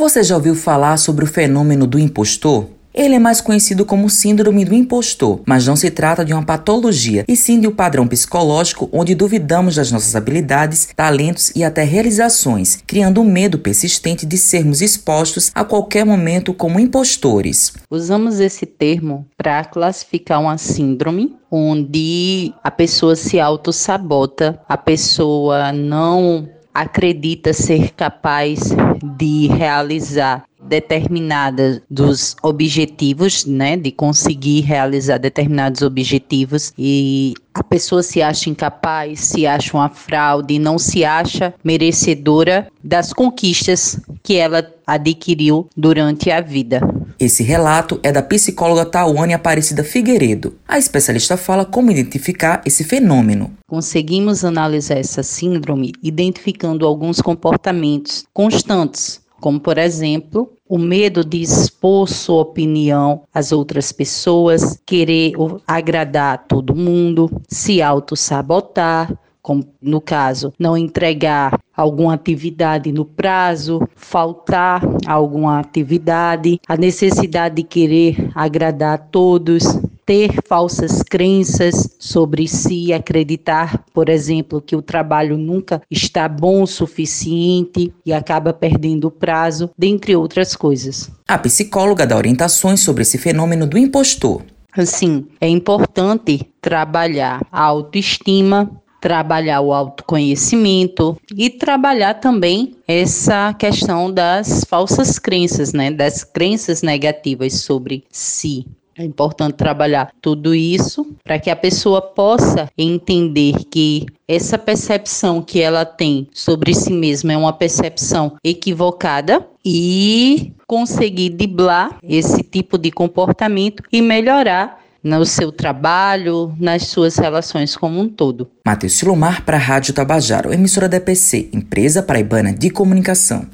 Você já ouviu falar sobre o fenômeno do impostor? Ele é mais conhecido como síndrome do impostor, mas não se trata de uma patologia, e sim de um padrão psicológico onde duvidamos das nossas habilidades, talentos e até realizações, criando um medo persistente de sermos expostos a qualquer momento como impostores. Usamos esse termo para classificar uma síndrome onde a pessoa se auto-sabota, a pessoa não acredita ser capaz de realizar determinadas dos objetivos, né, de conseguir realizar determinados objetivos e a pessoa se acha incapaz, se acha uma fraude, não se acha merecedora das conquistas que ela adquiriu durante a vida. Esse relato é da psicóloga Tawane Aparecida Figueiredo. A especialista fala como identificar esse fenômeno. Conseguimos analisar essa síndrome identificando alguns comportamentos constantes como por exemplo o medo de expor sua opinião às outras pessoas, querer agradar todo mundo, se auto-sabotar, como no caso, não entregar alguma atividade no prazo, faltar alguma atividade, a necessidade de querer agradar a todos, ter falsas crenças sobre si, acreditar, por exemplo, que o trabalho nunca está bom o suficiente e acaba perdendo o prazo, dentre outras coisas. A psicóloga dá orientações sobre esse fenômeno do impostor. Assim, é importante trabalhar a autoestima, trabalhar o autoconhecimento e trabalhar também essa questão das falsas crenças, né, das crenças negativas sobre si. É importante trabalhar tudo isso para que a pessoa possa entender que essa percepção que ela tem sobre si mesma é uma percepção equivocada e conseguir driblar esse tipo de comportamento e melhorar no seu trabalho, nas suas relações como um todo. Matheus Silomar para a Rádio Tabajaro, emissora da EPC, empresa paraibana de comunicação.